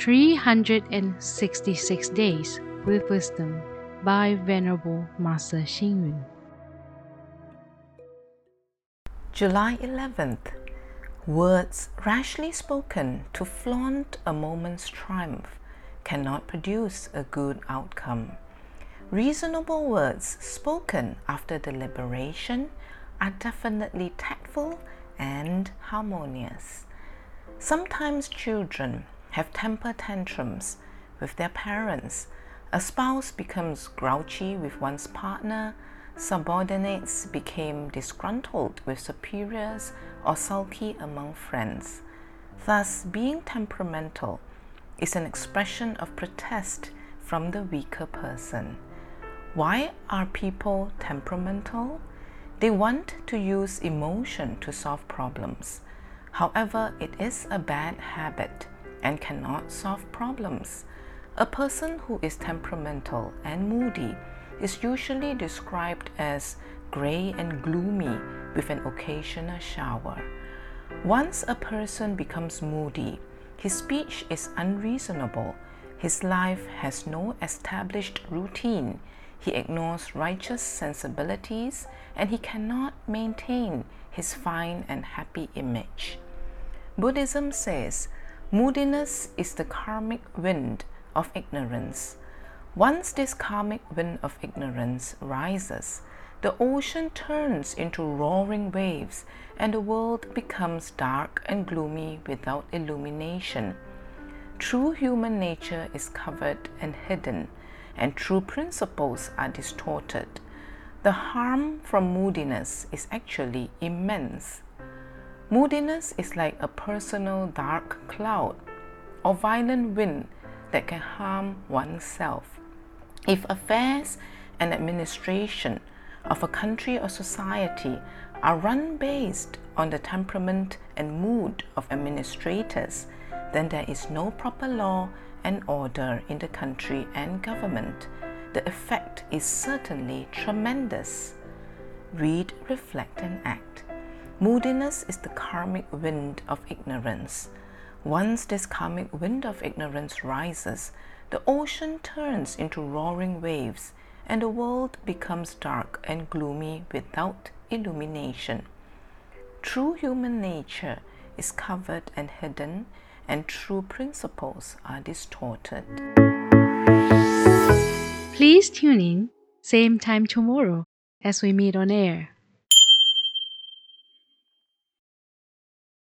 366 Days with Wisdom by Venerable Master Xing Yun. July 11th. Words rashly spoken to flaunt a moment's triumph cannot produce a good outcome. Reasonable words spoken after deliberation are definitely tactful and harmonious. Sometimes children have temper tantrums with their parents. A spouse becomes grouchy with one's partner. Subordinates became disgruntled with superiors or sulky among friends. Thus, being temperamental is an expression of protest from the weaker person. Why are people temperamental? They want to use emotion to solve problems. However, it is a bad habit and cannot solve problems. A person who is temperamental and moody is usually described as gray and gloomy with an occasional shower. Once a person becomes moody, his speech is unreasonable, his life has no established routine, he ignores righteous sensibilities, and he cannot maintain his fine and happy image. Buddhism says moodiness is the karmic wind of ignorance. Once this karmic wind of ignorance rises, the ocean turns into roaring waves and the world becomes dark and gloomy without illumination. True human nature is covered and hidden, and true principles are distorted. The harm from moodiness is actually immense. Moodiness is like a personal dark cloud or violent wind that can harm oneself. If affairs and administration of a country or society are run based on the temperament and mood of administrators, then there is no proper law and order in the country and government. The effect is certainly tremendous. Read, reflect, and act. Moodiness is the karmic wind of ignorance. Once this karmic wind of ignorance rises, the ocean turns into roaring waves and the world becomes dark and gloomy without illumination. True human nature is covered and hidden, and true principles are distorted. Please tune in, same time tomorrow as we meet on air.